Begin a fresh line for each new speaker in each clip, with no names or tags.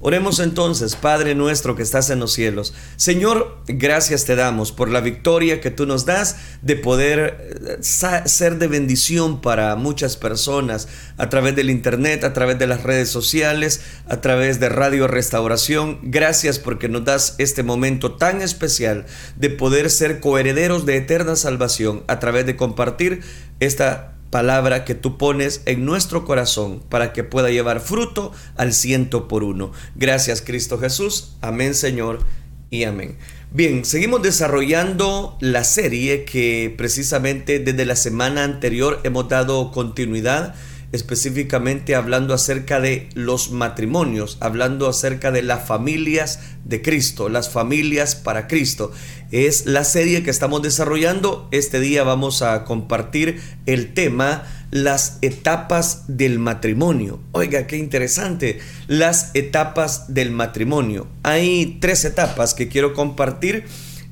Oremos entonces, Padre nuestro que estás en los cielos. Señor, gracias te damos por la victoria que tú nos das de poder eh, ser de bendición para muchas personas a través del Internet, a través de las redes sociales, a través de Radio Restauración. Gracias porque nos das este momento tan especial de poder ser coherederos de eterna salvación a través de compartir esta palabra que tú pones en nuestro corazón para que pueda llevar fruto al ciento por uno. Gracias Cristo Jesús. Amén Señor y amén. Bien, seguimos desarrollando la serie que precisamente desde la semana anterior hemos dado continuidad específicamente hablando acerca de los matrimonios, hablando acerca de las familias de Cristo, las familias para Cristo. Es la serie que estamos desarrollando. Este día vamos a compartir el tema las etapas del matrimonio. Oiga, qué interesante. Las etapas del matrimonio. Hay tres etapas que quiero compartir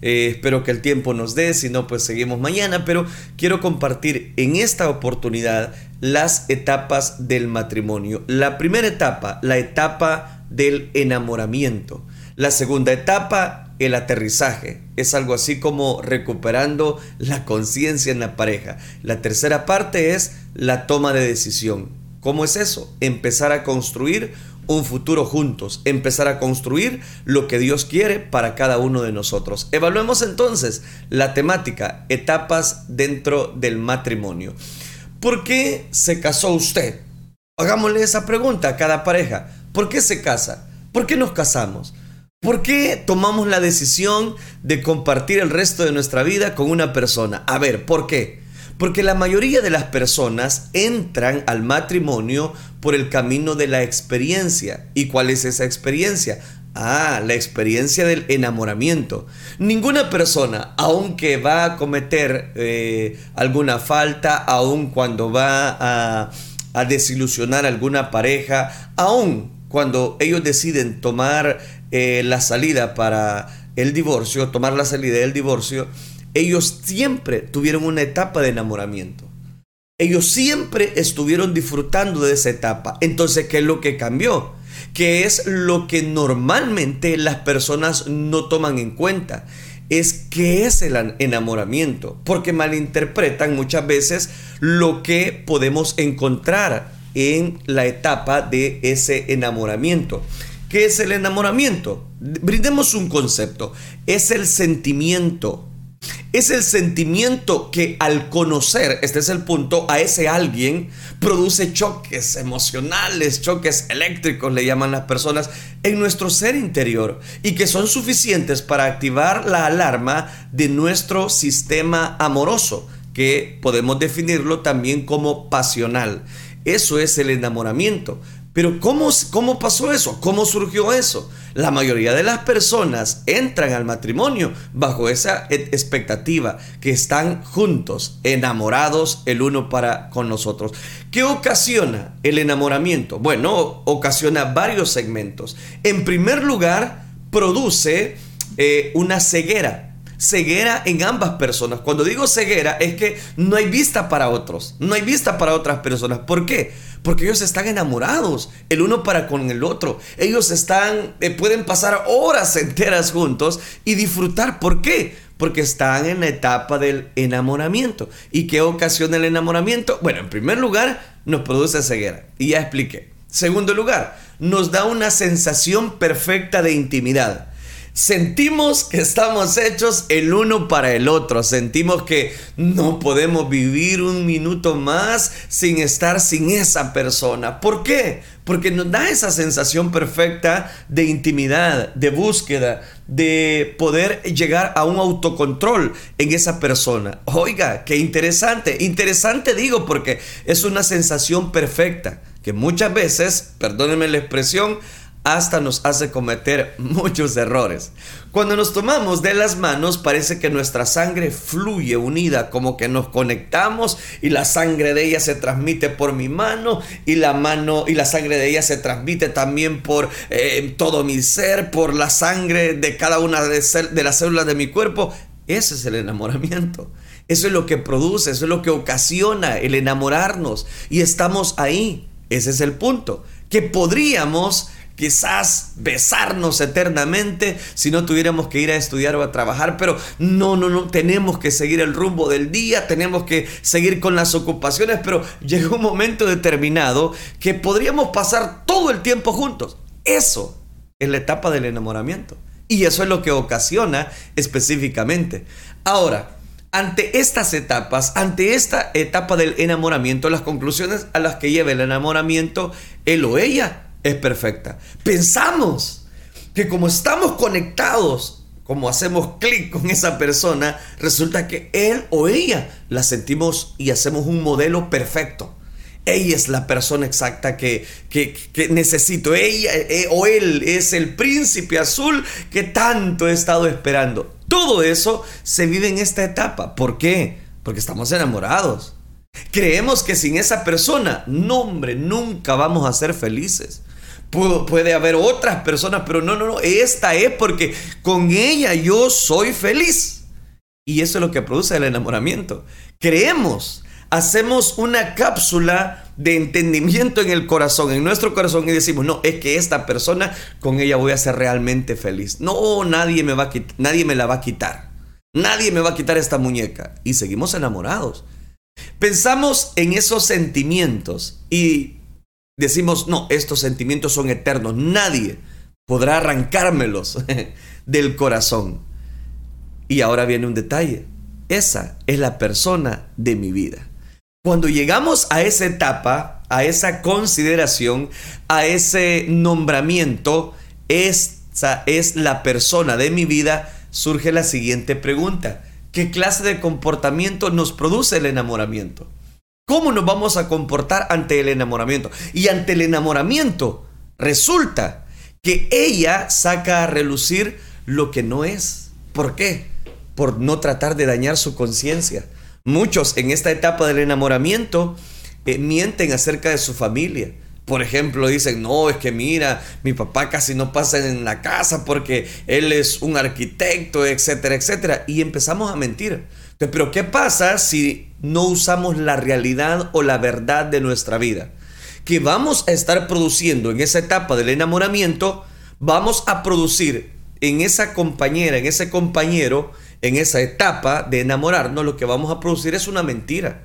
eh, espero que el tiempo nos dé, si no, pues seguimos mañana, pero quiero compartir en esta oportunidad las etapas del matrimonio. La primera etapa, la etapa del enamoramiento. La segunda etapa, el aterrizaje. Es algo así como recuperando la conciencia en la pareja. La tercera parte es la toma de decisión. ¿Cómo es eso? Empezar a construir un futuro juntos, empezar a construir lo que Dios quiere para cada uno de nosotros. Evaluemos entonces la temática, etapas dentro del matrimonio. ¿Por qué se casó usted? Hagámosle esa pregunta a cada pareja. ¿Por qué se casa? ¿Por qué nos casamos? ¿Por qué tomamos la decisión de compartir el resto de nuestra vida con una persona? A ver, ¿por qué? Porque la mayoría de las personas entran al matrimonio por el camino de la experiencia. ¿Y cuál es esa experiencia? Ah, la experiencia del enamoramiento. Ninguna persona, aunque va a cometer eh, alguna falta, aun cuando va a, desilusionar a alguna pareja, aun cuando ellos deciden tomar eh, la salida para el divorcio, tomar la salida del divorcio, ellos siempre tuvieron una etapa de enamoramiento. Ellos siempre estuvieron disfrutando de esa etapa. Entonces, ¿qué es lo que cambió? ¿Qué es lo que normalmente las personas no toman en cuenta? Es qué es el enamoramiento, porque malinterpretan muchas veces lo que podemos encontrar en la etapa de ese enamoramiento. ¿Qué es el enamoramiento? Brindemos un concepto. Es el sentimiento es el sentimiento que al conocer, este es el punto, a ese alguien, produce choques emocionales, choques eléctricos, le llaman las personas, en nuestro ser interior y que son suficientes para activar la alarma de nuestro sistema amoroso, que podemos definirlo también como pasional. Eso es el enamoramiento. Pero ¿cómo, ¿cómo pasó eso? ¿Cómo surgió eso? La mayoría de las personas entran al matrimonio bajo esa e, expectativa, que están juntos, enamorados el uno para con nosotros. ¿Qué ocasiona el enamoramiento? Bueno, ocasiona varios segmentos. En primer lugar, produce eh, una ceguera ceguera en ambas personas. Cuando digo ceguera es que no hay vista para otros, no hay vista para otras personas. ¿Por qué? Porque ellos están enamorados el uno para con el otro. Ellos están, eh, pueden pasar horas enteras juntos y disfrutar. ¿Por qué? Porque están en la etapa del enamoramiento. ¿Y qué ocasiona el enamoramiento? Bueno, en primer lugar, nos produce ceguera. Y ya expliqué. Segundo lugar, nos da una sensación perfecta de intimidad. Sentimos que estamos hechos el uno para el otro. Sentimos que no podemos vivir un minuto más sin estar sin esa persona. ¿Por qué? Porque nos da esa sensación perfecta de intimidad, de búsqueda, de poder llegar a un autocontrol en esa persona. Oiga, qué interesante. Interesante digo porque es una sensación perfecta que muchas veces, perdónenme la expresión, hasta nos hace cometer muchos errores. Cuando nos tomamos de las manos parece que nuestra sangre fluye unida, como que nos conectamos y la sangre de ella se transmite por mi mano y la mano y la sangre de ella se transmite también por eh, todo mi ser, por la sangre de cada una de, de las células de mi cuerpo. Ese es el enamoramiento. Eso es lo que produce, eso es lo que ocasiona el enamorarnos y estamos ahí. Ese es el punto, que podríamos quizás besarnos eternamente si no tuviéramos que ir a estudiar o a trabajar, pero no, no, no, tenemos que seguir el rumbo del día, tenemos que seguir con las ocupaciones, pero llegó un momento determinado que podríamos pasar todo el tiempo juntos. Eso es la etapa del enamoramiento. Y eso es lo que ocasiona específicamente. Ahora, ante estas etapas, ante esta etapa del enamoramiento, las conclusiones a las que lleva el enamoramiento, él o ella es perfecta. Pensamos que como estamos conectados, como hacemos clic con esa persona, resulta que él o ella la sentimos y hacemos un modelo perfecto. Ella es la persona exacta que, necesito. Ella eh, o él es el príncipe azul que tanto he estado esperando. Todo eso se vive en esta etapa. ¿Por qué? Porque estamos enamorados. Creemos que sin esa persona, no hombre, nunca vamos a ser felices. Puede haber otras personas, pero no, no, no. Esta es porque con ella yo soy feliz. Y eso es lo que produce el enamoramiento. Creemos hacemos una cápsula de entendimiento en el corazón, en nuestro corazón, y decimos, no, es que esta persona, con ella voy a ser realmente feliz. No, nadie me, va a nadie me la va a quitar. Nadie me va a quitar esta muñeca. Y seguimos enamorados. Pensamos en esos sentimientos y decimos, no, estos sentimientos son eternos. Nadie podrá arrancármelos del corazón. Y ahora viene un detalle. Esa es la persona de mi vida. Cuando llegamos a esa etapa, a esa consideración, a ese nombramiento, esa es la persona de mi vida, surge la siguiente pregunta. ¿Qué clase de comportamiento nos produce el enamoramiento? ¿Cómo nos vamos a comportar ante el enamoramiento? Y ante el enamoramiento resulta que ella saca a relucir lo que no es. ¿Por qué? Por no tratar de dañar su conciencia Muchos en esta etapa del enamoramiento eh, mienten acerca de su familia. Por ejemplo, dicen, no, es que mira, mi papá casi no pasa en la casa porque él es un arquitecto, etcétera, etcétera. Y empezamos a mentir. Pero ¿qué pasa si no usamos la realidad o la verdad de nuestra vida? Que vamos a estar produciendo en esa etapa del enamoramiento, vamos a producir en esa compañera, en ese compañero, en esa etapa de enamorarnos, lo que vamos a producir es una mentira.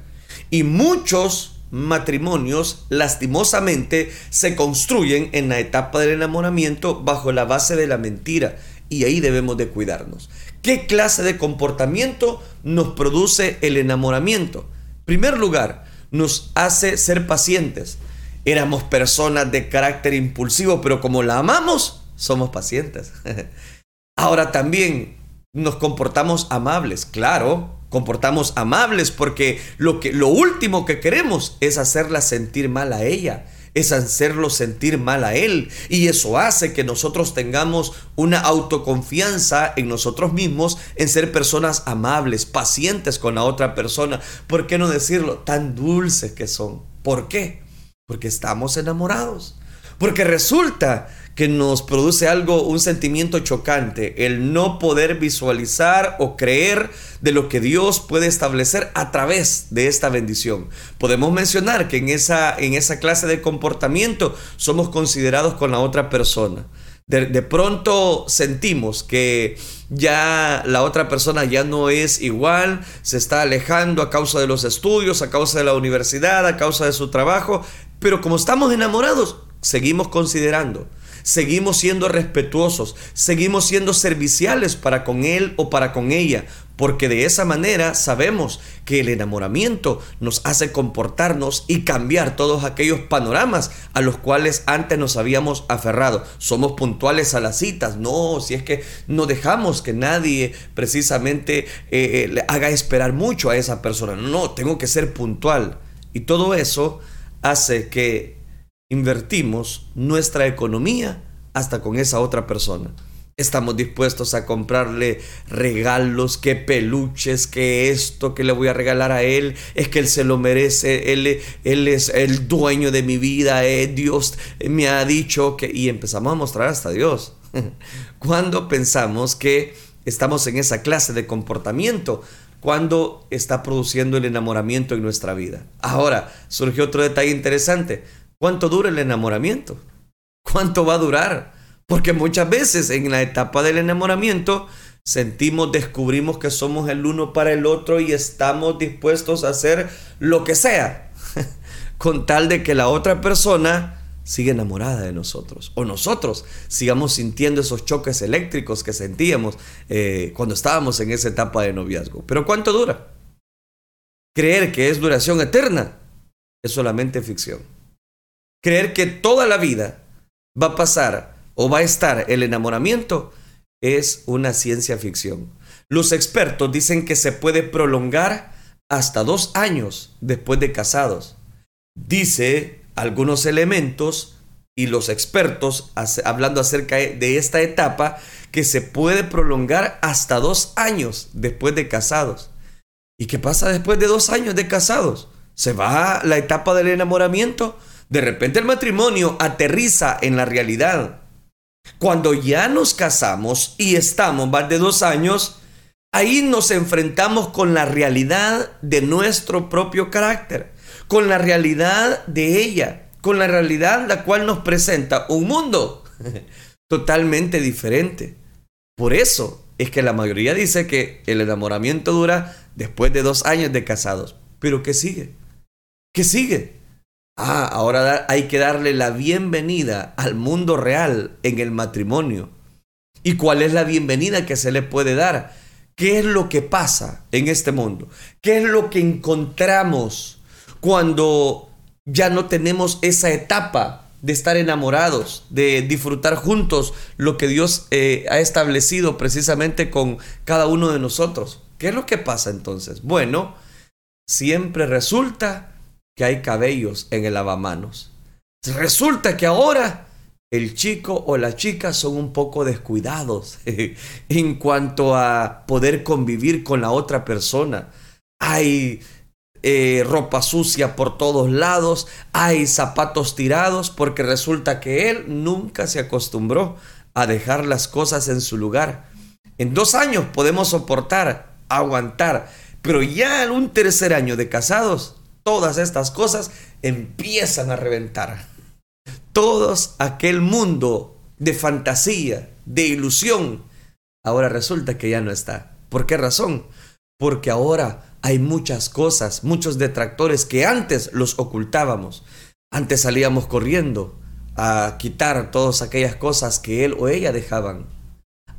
Y muchos matrimonios, lastimosamente, se construyen en la etapa del enamoramiento bajo la base de la mentira. Y ahí debemos de cuidarnos. ¿Qué clase de comportamiento nos produce el enamoramiento? En primer lugar, nos hace ser pacientes. Éramos personas de carácter impulsivo, pero como la amamos, somos pacientes. Ahora también nos comportamos amables, claro, comportamos amables porque lo, que, lo último que queremos es hacerla sentir mal a ella, es hacerlo sentir mal a él. Y eso hace que nosotros tengamos una autoconfianza en nosotros mismos, en ser personas amables, pacientes con la otra persona. ¿Por qué no decirlo? Tan dulces que son. ¿Por qué? Porque estamos enamorados. Porque resulta que nos produce algo, un sentimiento chocante, el no poder visualizar o creer de lo que Dios puede establecer a través de esta bendición. Podemos mencionar que en esa, en esa clase de comportamiento somos considerados con la otra persona. De, de, pronto sentimos que ya la otra persona ya no es igual, se está alejando a causa de los estudios, a causa de la universidad, a causa de su trabajo, pero como estamos enamorados, seguimos considerando seguimos siendo respetuosos, seguimos siendo serviciales para con él o para con ella, porque de esa manera sabemos que el enamoramiento nos hace comportarnos y cambiar todos aquellos panoramas a los cuales antes nos habíamos aferrado. Somos puntuales a las citas, no, si es que no dejamos que nadie precisamente eh, eh, le haga esperar mucho a esa persona, no, tengo que ser puntual. Y todo eso hace que invertimos nuestra economía hasta con esa otra persona. Estamos dispuestos a comprarle regalos, que peluches, que esto, que le voy a regalar a él, es que él se lo merece, él, él es el dueño de mi vida, eh, Dios me ha dicho que... Y empezamos a mostrar hasta Dios. Cuando pensamos que estamos en esa clase de comportamiento, cuando está produciendo el enamoramiento en nuestra vida. Ahora, surge otro detalle interesante. ¿Cuánto dura el enamoramiento? ¿Cuánto va a durar? Porque muchas veces en la etapa del enamoramiento sentimos, descubrimos que somos el uno para el otro y estamos dispuestos a hacer lo que sea, con tal de que la otra persona siga enamorada de nosotros, o nosotros sigamos sintiendo esos choques eléctricos que sentíamos eh, cuando estábamos en esa etapa de noviazgo. Pero ¿cuánto dura? Creer que es duración eterna es solamente ficción. Creer que toda la vida va a pasar o va a estar el enamoramiento es una ciencia ficción. Los expertos dicen que se puede prolongar hasta dos años después de casados. Dice algunos elementos y los expertos hablando acerca de esta etapa que se puede prolongar hasta dos años después de casados. ¿Y qué pasa después de dos años de casados? Se va la etapa del enamoramiento. De repente el matrimonio aterriza en la realidad. Cuando ya nos casamos y estamos más de dos años, ahí nos enfrentamos con la realidad de nuestro propio carácter, con la realidad de ella, con la realidad la cual nos presenta un mundo totalmente diferente. Por eso es que la mayoría dice que el enamoramiento dura después de dos años de casados. Pero ¿qué sigue? ¿Qué sigue? Ah, ahora hay que darle la bienvenida al mundo real en el matrimonio. ¿Y cuál es la bienvenida que se le puede dar? ¿Qué es lo que pasa en este mundo? ¿Qué es lo que encontramos cuando ya no tenemos esa etapa de estar enamorados, de disfrutar juntos lo que Dios eh, ha establecido precisamente con cada uno de nosotros? ¿Qué es lo que pasa entonces? Bueno, siempre resulta que hay cabellos en el lavamanos. Resulta que ahora el chico o la chica son un poco descuidados en cuanto a poder convivir con la otra persona. Hay eh, ropa sucia por todos lados, hay zapatos tirados porque resulta que él nunca se acostumbró a dejar las cosas en su lugar. En dos años podemos soportar, aguantar, pero ya en un tercer año de casados todas estas cosas empiezan a reventar. Todos aquel mundo de fantasía, de ilusión, ahora resulta que ya no está. ¿Por qué razón? Porque ahora hay muchas cosas, muchos detractores que antes los ocultábamos. Antes salíamos corriendo a quitar todas aquellas cosas que él o ella dejaban.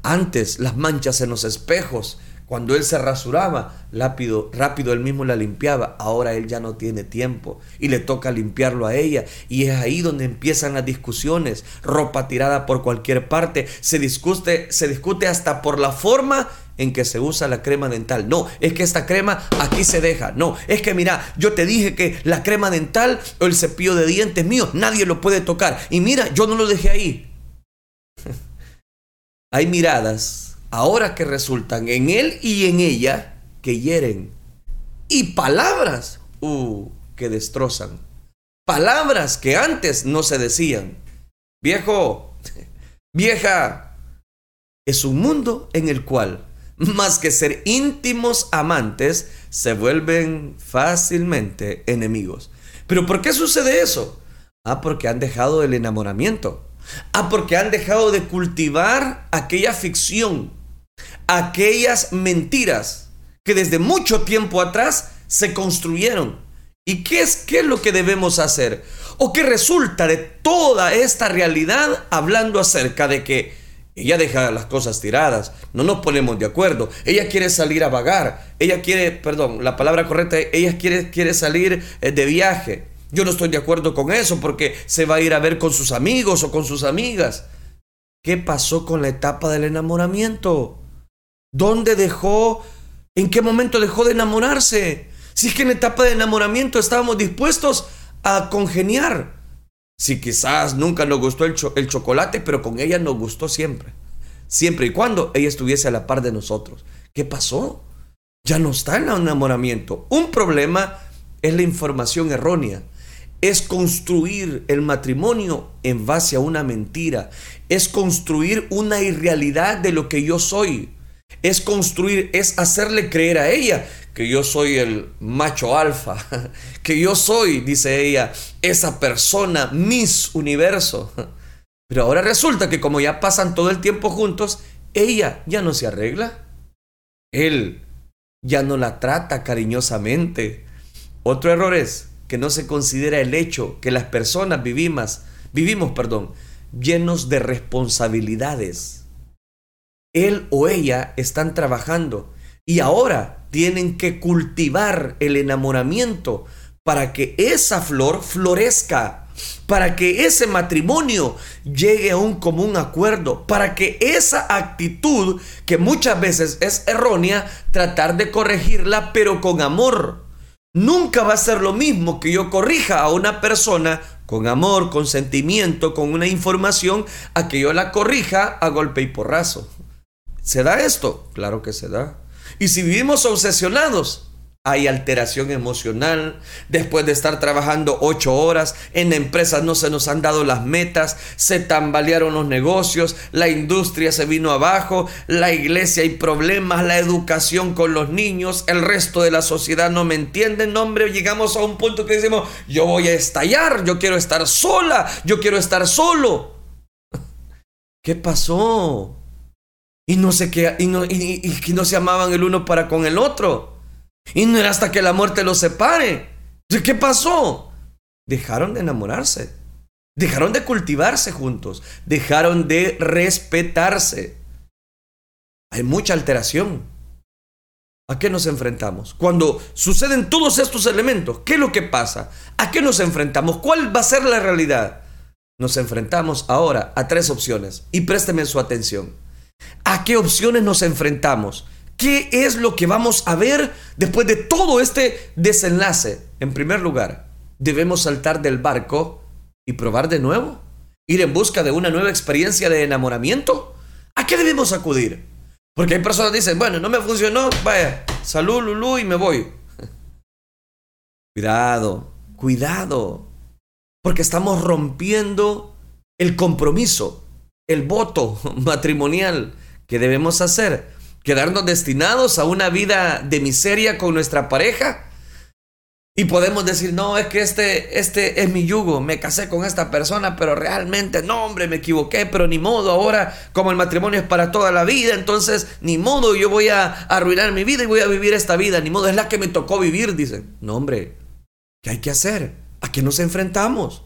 Antes las manchas en los espejos cuando él se rasuraba, rápido, rápido él mismo la limpiaba. Ahora él ya no tiene tiempo y le toca limpiarlo a ella. Y es ahí donde empiezan las discusiones. Ropa tirada por cualquier parte. Se discute, se discute hasta por la forma en que se usa la crema dental. No, es que esta crema aquí se deja. No, es que mira, yo te dije que la crema dental o el cepillo de dientes mío, nadie lo puede tocar. Y mira, yo no lo dejé ahí. Hay miradas ahora que resultan en él y en ella que hieren. Y palabras, uh, que destrozan. Palabras que antes no se decían. Viejo, vieja, es un mundo en el cual, más que ser íntimos amantes, se vuelven fácilmente enemigos. ¿Pero por qué sucede eso? Ah, porque han dejado el enamoramiento. Ah, porque han dejado de cultivar aquella ficción aquellas mentiras que desde mucho tiempo atrás se construyeron. ¿Y qué es, qué es lo que debemos hacer? ¿O qué resulta de toda esta realidad hablando acerca de que ella deja las cosas tiradas, no nos ponemos de acuerdo, ella quiere salir a vagar, ella quiere, perdón, la palabra correcta, ella quiere, quiere salir eh, de viaje. Yo no estoy de acuerdo con eso porque se va a ir a ver con sus amigos o con sus amigas. ¿Qué pasó con la etapa del enamoramiento? ¿Dónde dejó? ¿En qué momento dejó de enamorarse? Si es que en etapa de enamoramiento estábamos dispuestos a congeniar. Si quizás nunca nos gustó el, el chocolate, pero con ella nos gustó siempre. Siempre y cuando ella estuviese a la par de nosotros. ¿Qué pasó? Ya no está en el enamoramiento. Un problema es la información errónea. Es construir el matrimonio en base a una mentira. Es construir una irrealidad de lo que yo soy es construir, es hacerle creer a ella que yo soy el macho alfa, que yo soy, dice ella, esa persona, Miss Universo. Pero ahora resulta que como ya pasan todo el tiempo juntos, ella ya no se arregla. Él ya no la trata cariñosamente. Otro error es que no se considera el hecho que las personas vivimos, vivimos, perdón, llenos de responsabilidades. Él o ella están trabajando y ahora tienen que cultivar el enamoramiento para que esa flor florezca, para que ese matrimonio llegue a un común acuerdo, para que esa actitud que muchas veces es errónea, tratar de corregirla, pero con amor. Nunca va a ser lo mismo que yo corrija a una persona con amor, con sentimiento, con una información, a que yo la corrija a golpe y porrazo. ¿Se da esto? Claro que se da. Y si vivimos obsesionados, hay alteración emocional. Después de estar trabajando ocho horas, en empresas no se nos han dado las metas, se tambalearon los negocios, la industria se vino abajo, la iglesia hay problemas, la educación con los niños, el resto de la sociedad no me entiende. No, hombre, llegamos a un punto que decimos, yo voy a estallar, yo quiero estar sola, yo quiero estar solo. ¿Qué pasó? Y no sé qué, y no, y, y no se amaban el uno para con el otro. Y no era hasta que la muerte los separe. ¿Qué pasó? Dejaron de enamorarse. Dejaron de cultivarse juntos. Dejaron de respetarse. Hay mucha alteración. ¿A qué nos enfrentamos? Cuando suceden todos estos elementos, ¿qué es lo que pasa? ¿A qué nos enfrentamos? ¿Cuál va a ser la realidad? Nos enfrentamos ahora a tres opciones y présteme su atención. ¿A qué opciones nos enfrentamos? ¿Qué es lo que vamos a ver después de todo este desenlace? En primer lugar, debemos saltar del barco y probar de nuevo. Ir en busca de una nueva experiencia de enamoramiento. ¿A qué debemos acudir? Porque hay personas que dicen, bueno, no me funcionó, vaya, salud, Lulú, y me voy. cuidado, cuidado. Porque estamos rompiendo el compromiso, el voto matrimonial que debemos hacer quedarnos destinados a una vida de miseria con nuestra pareja. Y podemos decir, no, es que este, este es mi yugo, me casé con esta persona, pero realmente, no, hombre, me equivoqué, pero ni modo, ahora como el matrimonio es para toda la vida, entonces, ni modo, yo voy a arruinar mi vida y voy a vivir esta vida, ni modo, es la que me tocó vivir, dicen. No, hombre, ¿qué hay que hacer? ¿A qué nos enfrentamos?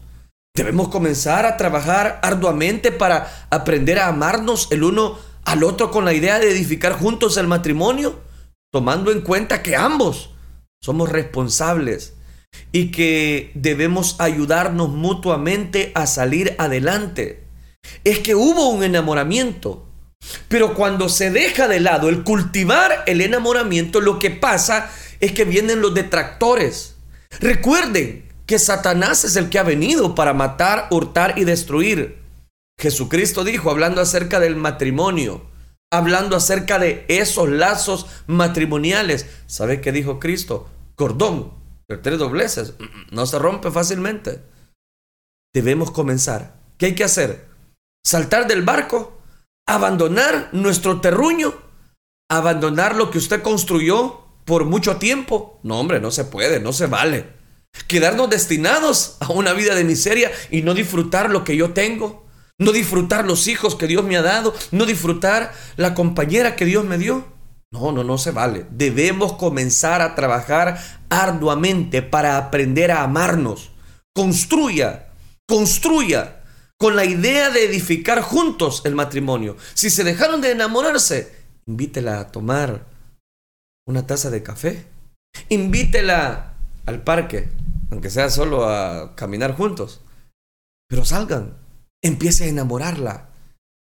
Debemos comenzar a trabajar arduamente para aprender a amarnos el uno al otro con la idea de edificar juntos el matrimonio, tomando en cuenta que ambos somos responsables y que debemos ayudarnos mutuamente a salir adelante. Es que hubo un enamoramiento, pero cuando se deja de lado el cultivar el enamoramiento, lo que pasa es que vienen los detractores. Recuerden que Satanás es el que ha venido para matar, hurtar y destruir. Jesucristo dijo, hablando acerca del matrimonio, hablando acerca de esos lazos matrimoniales. ¿Sabe qué dijo Cristo? Cordón, tres dobleces, no se rompe fácilmente. Debemos comenzar. ¿Qué hay que hacer? Saltar del barco, abandonar nuestro terruño, abandonar lo que usted construyó por mucho tiempo. No, hombre, no se puede, no se vale. Quedarnos destinados a una vida de miseria y no disfrutar lo que yo tengo no disfrutar los hijos que Dios me ha dado, no disfrutar la compañera que Dios me dio. No, no, no se vale. Debemos comenzar a trabajar arduamente para aprender a amarnos. Construya, construya con la idea de edificar juntos el matrimonio. Si se dejaron de enamorarse, invítela a tomar una taza de café. Invítela al parque, aunque sea solo a caminar juntos. Pero salgan, empiece a enamorarla.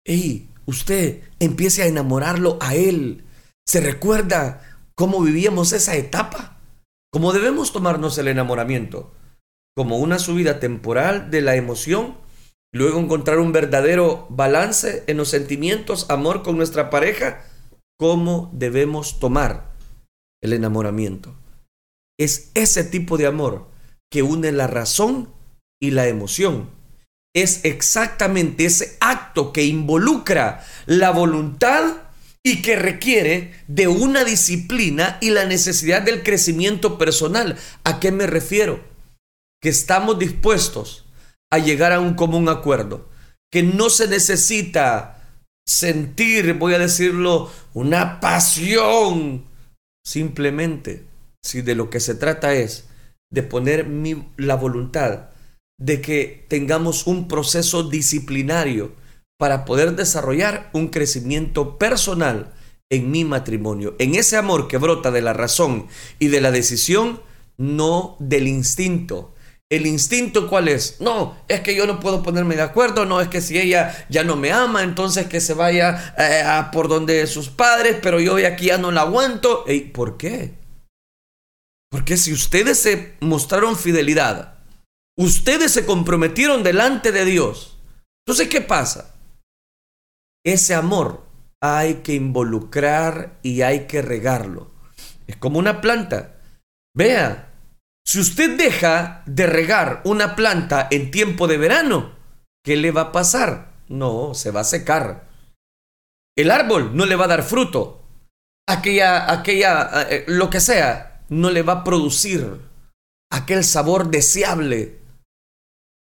Ey, usted empiece a enamorarlo a él. ¿Se recuerda cómo vivíamos esa etapa? ¿Cómo debemos tomarnos el enamoramiento? Como una subida temporal de la emoción, luego encontrar un verdadero balance en los sentimientos, amor con nuestra pareja. ¿Cómo debemos tomar el enamoramiento? Es ese tipo de amor que une la razón y la emoción es exactamente ese acto que involucra la voluntad y que requiere de una disciplina y la necesidad del crecimiento personal. ¿A qué me refiero? Que estamos dispuestos a llegar a un común acuerdo, que no se necesita sentir, voy a decirlo, una pasión. Simplemente, si de lo que se trata es de poner la voluntad de que tengamos un proceso disciplinario para poder desarrollar un crecimiento personal en mi matrimonio, en ese amor que brota de la razón y de la decisión, no del instinto. El instinto cuál es? No, es que yo no puedo ponerme de acuerdo, no es que si ella ya no me ama, entonces que se vaya eh, a por donde sus padres, pero yo aquí ya no la aguanto. ¿Y ¿Por qué? Porque si ustedes se mostraron fidelidad, ustedes se comprometieron delante de Dios, entonces ¿qué pasa? Ese amor hay que involucrar y hay que regarlo. Es como una planta. Vea, si usted deja de regar una planta en tiempo de verano, ¿qué le va a pasar? No, se va a secar. El árbol no le va a dar fruto. Aquella, aquella, eh, lo que sea, no le va a producir aquel sabor deseable.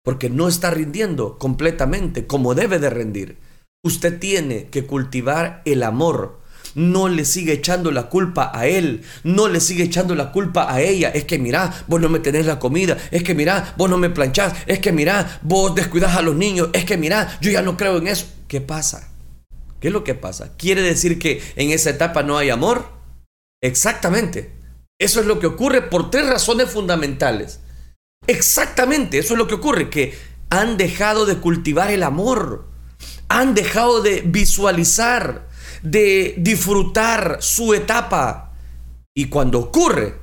Porque no está rindiendo completamente como debe de rendir. Usted tiene que cultivar el amor. No le sigue echando la culpa a él, no le sigue echando la culpa a ella. Es que mira, vos no me tenés la comida, es que mira, vos no me planchás, es que mira, vos descuidas a los niños, es que mira, yo ya no creo en eso. ¿Qué pasa? ¿Qué es lo que pasa? ¿Quiere decir que en esa etapa no hay amor? Exactamente. Eso es lo que ocurre por tres razones fundamentales. Exactamente, eso es lo que ocurre, que han dejado de cultivar el amor han dejado de visualizar, de disfrutar su etapa. Y cuando ocurre,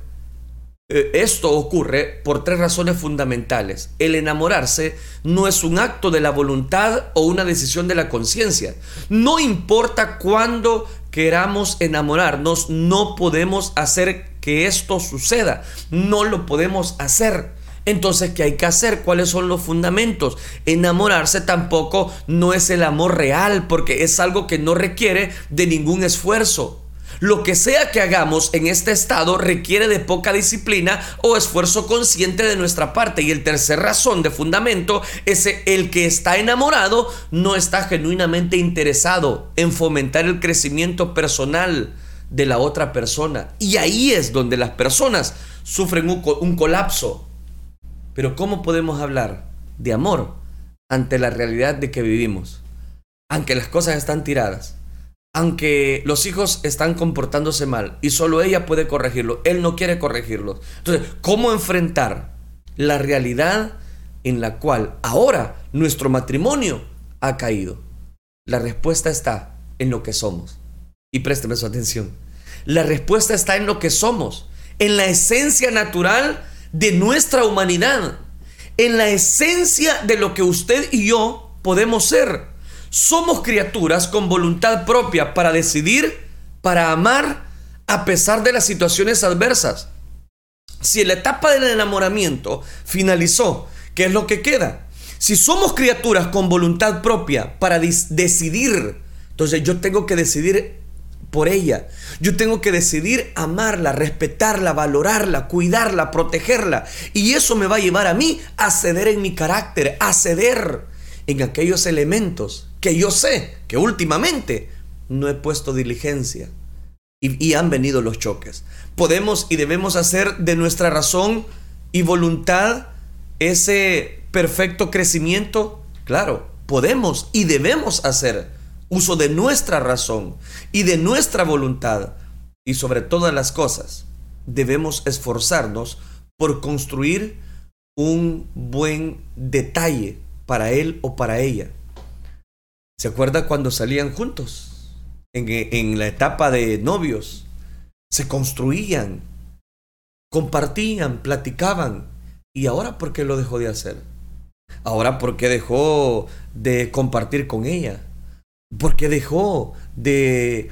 eh, esto ocurre por tres razones fundamentales. El enamorarse no es un acto de la voluntad o una decisión de la conciencia. No importa cuándo queramos enamorarnos, no podemos hacer que esto suceda. No lo podemos hacer. Entonces, ¿qué hay que hacer? ¿Cuáles son los fundamentos? Enamorarse tampoco no es el amor real porque es algo que no requiere de ningún esfuerzo. Lo que sea que hagamos en este estado requiere de poca disciplina o esfuerzo consciente de nuestra parte. Y el tercer razón de fundamento es el que está enamorado no está genuinamente interesado en fomentar el crecimiento personal de la otra persona. Y ahí es donde las personas sufren un, un colapso pero ¿cómo podemos hablar de amor ante la realidad de que vivimos? Aunque las cosas están tiradas, aunque los hijos están comportándose mal y solo ella puede corregirlo, él no quiere corregirlos. Entonces, ¿cómo enfrentar la realidad en la cual ahora nuestro matrimonio ha caído? La respuesta está en lo que somos. Y présteme su atención. La respuesta está en lo que somos, en la esencia natural de nuestra humanidad, en la esencia de lo que usted y yo podemos ser. Somos criaturas con voluntad propia para decidir, para amar, a pesar de las situaciones adversas. Si la etapa del enamoramiento finalizó, ¿qué es lo que queda? Si somos criaturas con voluntad propia para decidir, entonces yo tengo que decidir por ella. Yo tengo que decidir amarla, respetarla, valorarla, cuidarla, protegerla. Y eso me va a llevar a mí a ceder en mi carácter, a ceder en aquellos elementos que yo sé que últimamente no he puesto diligencia. Y, han venido los choques. Podemos y debemos hacer de nuestra razón y voluntad ese perfecto crecimiento. Claro, podemos y debemos hacer uso de nuestra razón y de nuestra voluntad. Y sobre todas las cosas, debemos esforzarnos por construir un buen detalle para él o para ella. ¿Se acuerda cuando salían juntos? En, la etapa de novios. Se construían, compartían, platicaban. ¿Y ahora por qué lo dejó de hacer? Ahora por qué dejó de compartir con ella? Porque dejó de,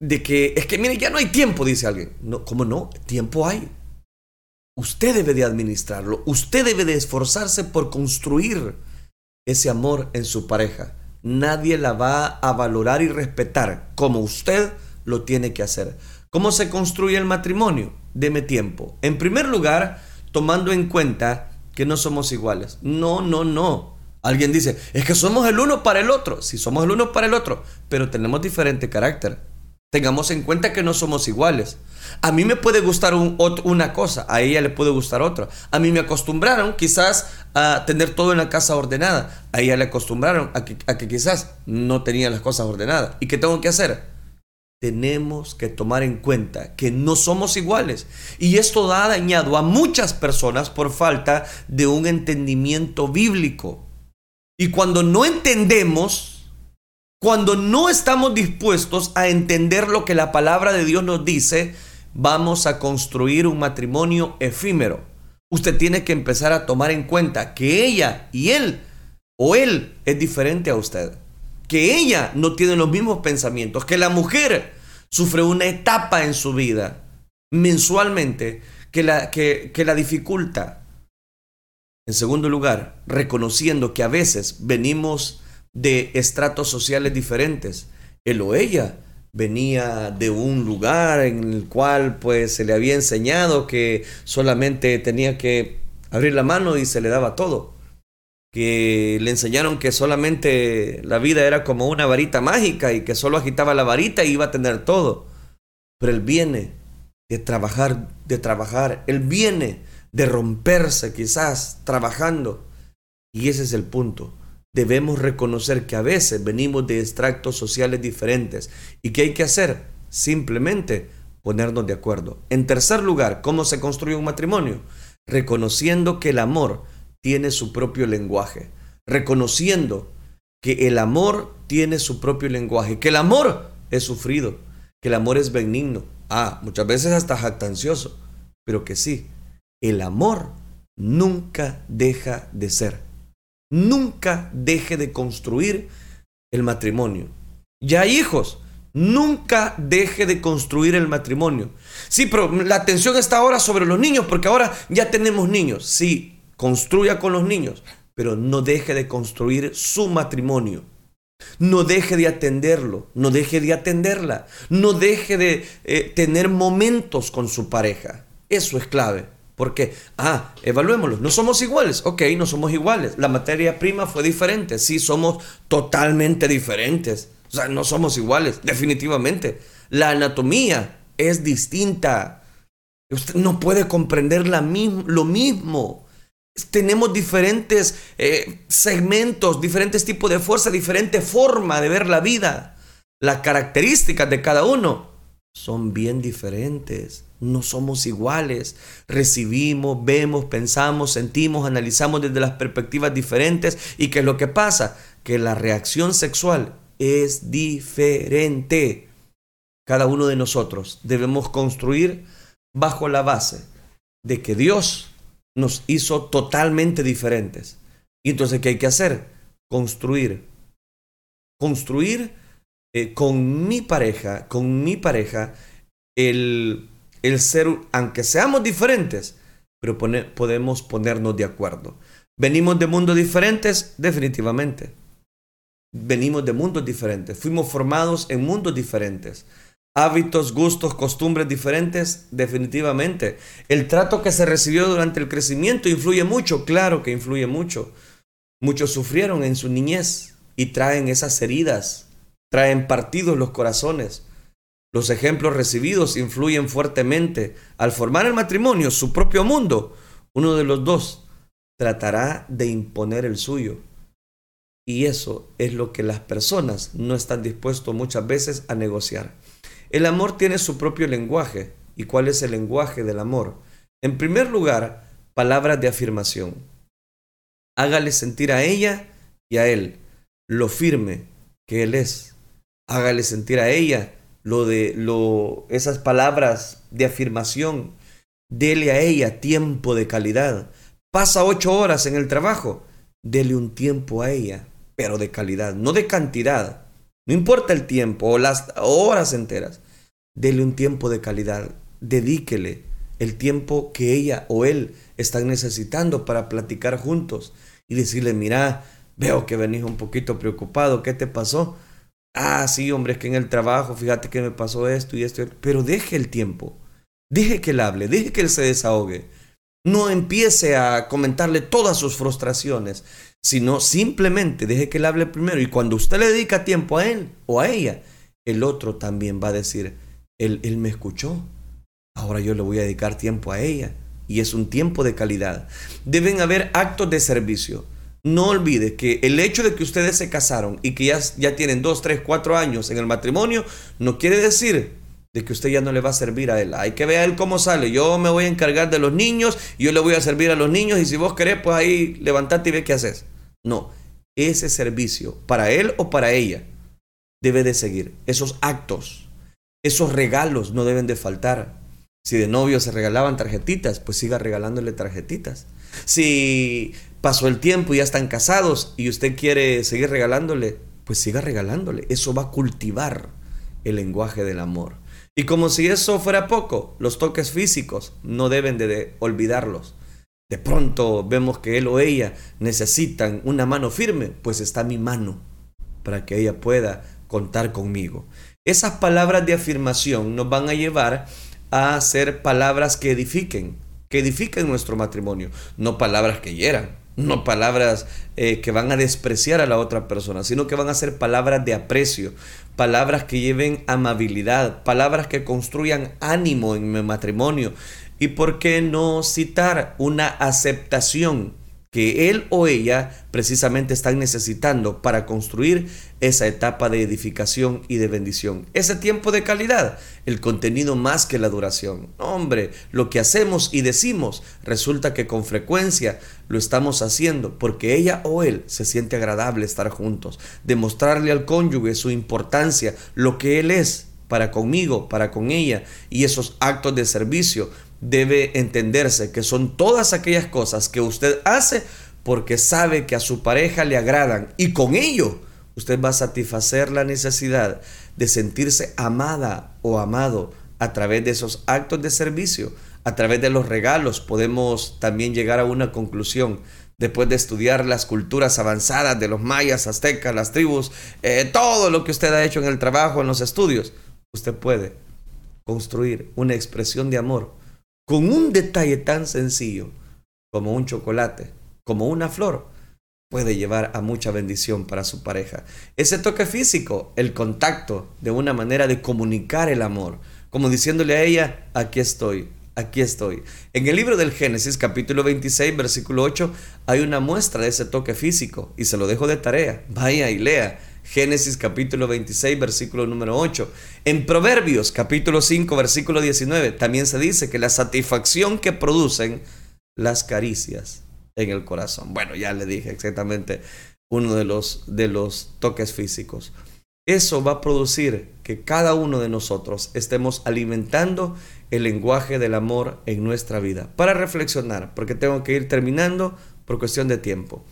de que, es que mire, ya no hay tiempo, dice alguien. No, ¿Cómo no? Tiempo hay. Usted debe de administrarlo, usted debe de esforzarse por construir ese amor en su pareja. Nadie la va a valorar y respetar como usted lo tiene que hacer. ¿Cómo se construye el matrimonio? Deme tiempo. En primer lugar, tomando en cuenta que no somos iguales. No, no, no. Alguien dice, es que somos el uno para el otro. Sí, somos el uno para el otro, pero tenemos diferente carácter. Tengamos en cuenta que no somos iguales. A mí me puede gustar una cosa, a ella le puede gustar otra. A mí me acostumbraron quizás a tener todo en la casa ordenada. A ella le acostumbraron a que, a que quizás no tenía las cosas ordenadas. ¿Y qué tengo que hacer? Tenemos que tomar en cuenta que no somos iguales. Y esto ha dañado a muchas personas por falta de un entendimiento bíblico. Y cuando no entendemos, cuando no estamos dispuestos a entender lo que la palabra de Dios nos dice, vamos a construir un matrimonio efímero. Usted tiene que empezar a tomar en cuenta que ella y él o él es diferente a usted. Que ella no tiene los mismos pensamientos, que la mujer sufre una etapa en su vida mensualmente que la, que, la dificulta. En segundo lugar, reconociendo que a veces venimos de estratos sociales diferentes. Él o ella venía de un lugar en el cual pues se le había enseñado que solamente tenía que abrir la mano y se le daba todo. Que le enseñaron que solamente la vida era como una varita mágica y que solo agitaba la varita y iba a tener todo. Pero él viene de trabajar, de trabajar. Él viene de romperse quizás trabajando. Y ese es el punto debemos reconocer que a veces venimos de extractos sociales diferentes. ¿Y qué hay que hacer? Simplemente ponernos de acuerdo. En tercer lugar, ¿cómo se construye un matrimonio? Reconociendo que el amor tiene su propio lenguaje. Reconociendo que el amor tiene su propio lenguaje. Que el amor es sufrido. Que el amor es benigno. Ah, muchas veces hasta jactancioso. Pero que sí, el amor nunca deja de ser. Nunca deje de construir el matrimonio. Ya hijos, nunca deje de construir el matrimonio. Sí, pero la atención está ahora sobre los niños porque ahora ya tenemos niños. Sí, construya con los niños, pero no deje de construir su matrimonio. No deje de atenderlo, no deje de atenderla, no deje de eh, tener momentos con su pareja. Eso es clave. Porque, ah, evaluémoslo, no somos iguales, ok, no somos iguales. La materia prima fue diferente, sí, somos totalmente diferentes. O sea, no somos iguales, definitivamente. La anatomía es distinta. Usted no puede comprender la lo mismo. Tenemos diferentes eh, segmentos, diferentes tipos de fuerza, diferente forma de ver la vida. Las características de cada uno son bien diferentes. No somos iguales. Recibimos, vemos, pensamos, sentimos, analizamos desde las perspectivas diferentes. ¿Y qué es lo que pasa? Que la reacción sexual es diferente. Cada uno de nosotros debemos construir bajo la base de que Dios nos hizo totalmente diferentes. Y entonces, ¿qué hay que hacer? Construir. Construir eh, con mi pareja, con mi pareja, el el ser, aunque seamos diferentes, pero podemos ponernos de acuerdo. ¿Venimos de mundos diferentes? Definitivamente. Venimos de mundos diferentes. Fuimos formados en mundos diferentes. Hábitos, gustos, costumbres diferentes, definitivamente. El trato que se recibió durante el crecimiento influye mucho, claro que influye mucho. Muchos sufrieron en su niñez y traen esas heridas, traen partidos los corazones. Los ejemplos recibidos influyen fuertemente. Al formar el matrimonio, su propio mundo, uno de los dos tratará de imponer el suyo. Y eso es lo que las personas no están dispuestos muchas veces a negociar. El amor tiene su propio lenguaje. ¿Y cuál es el lenguaje del amor? En primer lugar, palabras de afirmación. Hágale sentir a ella y a él lo firme que él es. Hágale sentir a ella lo de lo, esas palabras de afirmación. Dele a ella tiempo de calidad. Pasa ocho horas en el trabajo. Dele un tiempo a ella, pero de calidad, no de cantidad. No importa el tiempo o las horas enteras. Dele un tiempo de calidad. Dedíquele el tiempo que ella o él están necesitando para platicar juntos y decirle, mira, veo que venís un poquito preocupado, ¿qué te pasó? Ah, sí, hombre, es que en el trabajo, fíjate que me pasó esto y esto, pero deje el tiempo, deje que él hable, deje que él se desahogue. No empiece a comentarle todas sus frustraciones, sino simplemente deje que él hable primero. Y cuando usted le dedica tiempo a él o a ella, el otro también va a decir, él, él me escuchó, ahora yo le voy a dedicar tiempo a ella. Y es un tiempo de calidad. Deben haber actos de servicio. No olvide que el hecho de que ustedes se casaron y que ya, ya tienen dos, tres, cuatro años en el matrimonio, no quiere decir de que usted ya no le va a servir a él. Hay que ver a él cómo sale. Yo me voy a encargar de los niños, yo le voy a servir a los niños y si vos querés, pues ahí levantate y ve qué haces. No, ese servicio, para él o para ella, debe de seguir. Esos actos, esos regalos no deben de faltar. Si de novio se regalaban tarjetitas, pues siga regalándole tarjetitas. Si pasó el tiempo y ya están casados y usted quiere seguir regalándole, pues siga regalándole. Eso va a cultivar el lenguaje del amor. Y como si eso fuera poco, los toques físicos no deben de olvidarlos. De pronto vemos que él o ella necesitan una mano firme, pues está mi mano para que ella pueda contar conmigo. Esas palabras de afirmación nos van a llevar a ser palabras que edifiquen, que edifiquen nuestro matrimonio, no palabras que hieran, no palabras eh, que van a despreciar a la otra persona, sino que van a ser palabras de aprecio, palabras que lleven amabilidad, palabras que construyan ánimo en mi matrimonio. Y por qué no citar una aceptación que él o ella precisamente están necesitando para construir esa etapa de edificación y de bendición. Ese tiempo de calidad, el contenido más que la duración. Hombre, lo que hacemos y decimos resulta que con frecuencia lo estamos haciendo porque ella o él se siente agradable estar juntos, demostrarle al cónyuge su importancia, lo que él es para conmigo, para con ella y esos actos de servicio debe entenderse que son todas aquellas cosas que usted hace porque sabe que a su pareja le agradan y con ello usted va a satisfacer la necesidad de sentirse amada o amado a través de esos actos de servicio, a través de los regalos. Podemos también llegar a una conclusión después de estudiar las culturas avanzadas de los mayas, aztecas, las tribus, eh, todo lo que usted ha hecho en el trabajo, en los estudios. Usted puede construir una expresión de amor con un detalle tan sencillo como un chocolate, como una flor, puede llevar a mucha bendición para su pareja. Ese toque físico, el contacto, de una manera de comunicar el amor, como diciéndole a ella, aquí estoy, aquí estoy. En el libro del Génesis capítulo 26, versículo 8, hay una muestra de ese toque físico y se lo dejo de tarea. Vaya y lea. Génesis capítulo 26, versículo número 8. En Proverbios capítulo 5, versículo 19, también se dice que la satisfacción que producen las caricias en el corazón. Bueno, ya le dije exactamente uno de los, de los toques físicos. Eso va a producir que cada uno de nosotros estemos alimentando el lenguaje del amor en nuestra vida. Para reflexionar, porque tengo que ir terminando por cuestión de tiempo.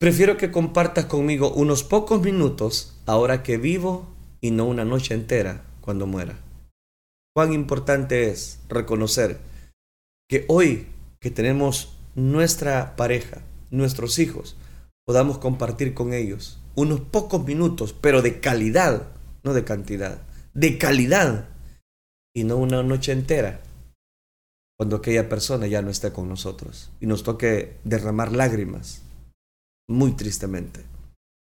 Prefiero que compartas conmigo unos pocos minutos ahora que vivo y no una noche entera cuando muera. Cuán importante es reconocer que hoy que tenemos nuestra pareja, nuestros hijos, podamos compartir con ellos unos pocos minutos, pero de calidad, no de cantidad, de calidad, y no una noche entera, cuando aquella persona ya no esté con nosotros y nos toque derramar lágrimas muy tristemente.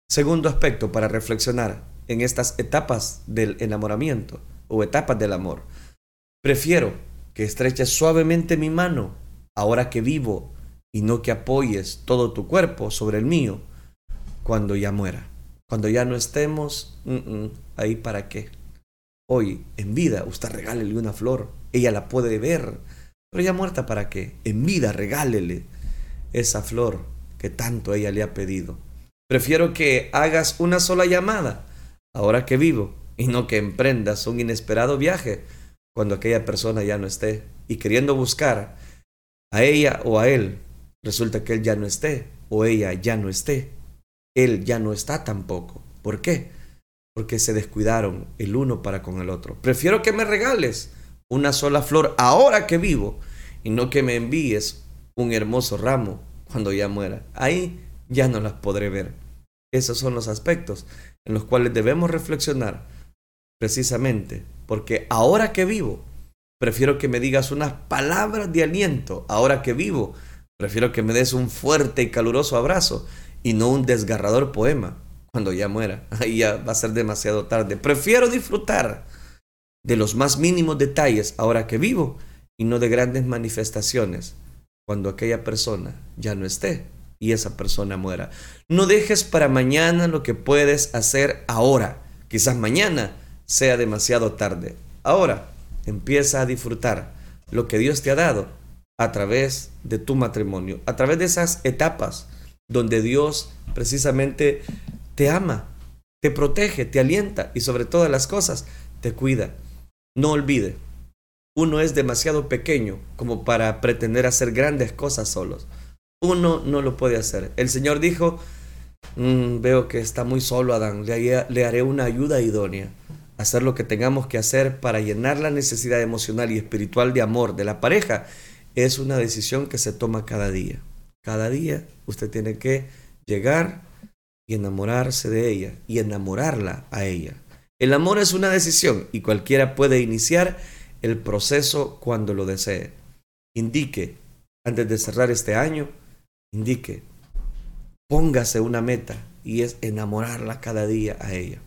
Segundo aspecto para reflexionar en estas etapas del enamoramiento o etapas del amor. Prefiero que estreches suavemente mi mano ahora que vivo y no que apoyes todo tu cuerpo sobre el mío cuando ya muera. Cuando ya no estemos, ahí para qué. Hoy, en vida, usted regálele una flor, ella la puede ver, pero ya muerta para qué. En vida, regálele esa flor que tanto ella le ha pedido. Prefiero que hagas una sola llamada ahora que vivo y no que emprendas un inesperado viaje cuando aquella persona ya no esté y queriendo buscar a ella o a él, resulta que él ya no esté o ella ya no esté. Él ya no está tampoco. ¿Por qué? Porque se descuidaron el uno para con el otro. Prefiero que me regales una sola flor ahora que vivo y no que me envíes un hermoso ramo cuando ya muera. Ahí ya no las podré ver. Esos son los aspectos en los cuales debemos reflexionar precisamente porque ahora que vivo Prefiero que me digas unas palabras de aliento ahora que vivo. Prefiero que me des un fuerte y caluroso abrazo y no un desgarrador poema cuando ya muera. Ahí ya va a ser demasiado tarde. Prefiero disfrutar de los más mínimos detalles ahora que vivo y no de grandes manifestaciones cuando aquella persona ya no esté y esa persona muera. No dejes para mañana lo que puedes hacer ahora. Quizás mañana sea demasiado tarde. Ahora empieza a disfrutar lo que Dios te ha dado a través de tu matrimonio, a través de esas etapas donde Dios precisamente te ama, te protege, te alienta y sobre todas las cosas te cuida. No olvide, uno es demasiado pequeño como para pretender hacer grandes cosas solos. Uno no lo puede hacer. El Señor dijo, mm, veo que está muy solo Adán, le, le haré una ayuda idónea. Hacer lo que tengamos que hacer para llenar la necesidad emocional y espiritual de amor de la pareja es una decisión que se toma cada día. Cada día usted tiene que llegar y enamorarse de ella y enamorarla a ella. El amor es una decisión y cualquiera puede iniciar el proceso cuando lo desee. Indique, antes de cerrar este año, indique, póngase una meta y es enamorarla cada día a ella.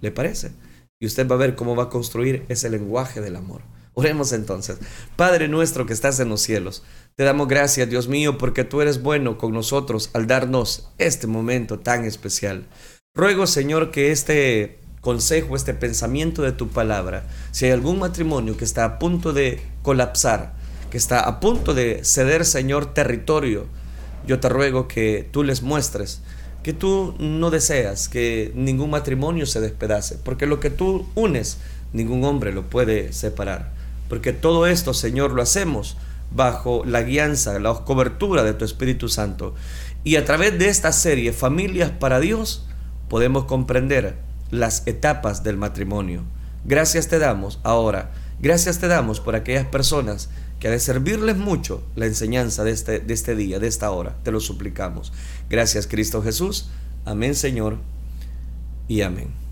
¿Le parece? Y usted va a ver cómo va a construir ese lenguaje del amor. Oremos entonces. Padre nuestro que estás en los cielos, te damos gracias, Dios mío, porque tú eres bueno con nosotros al darnos este momento tan especial. Ruego, Señor, que este consejo, este pensamiento de tu palabra, si hay algún matrimonio que está a punto de colapsar, que está a punto de ceder, Señor, territorio, yo te ruego que tú les muestres que tú no deseas que ningún matrimonio se despedace, porque lo que tú unes, ningún hombre lo puede separar. Porque todo esto, Señor, lo hacemos bajo la guianza, la cobertura de tu Espíritu Santo. Y a través de esta serie, Familias para Dios, podemos comprender las etapas del matrimonio. Gracias te damos ahora. Gracias te damos por aquellas personas que ha de servirles mucho la enseñanza de este, de este día, de esta hora. Te lo suplicamos. Gracias Cristo Jesús. Amén Señor y amén.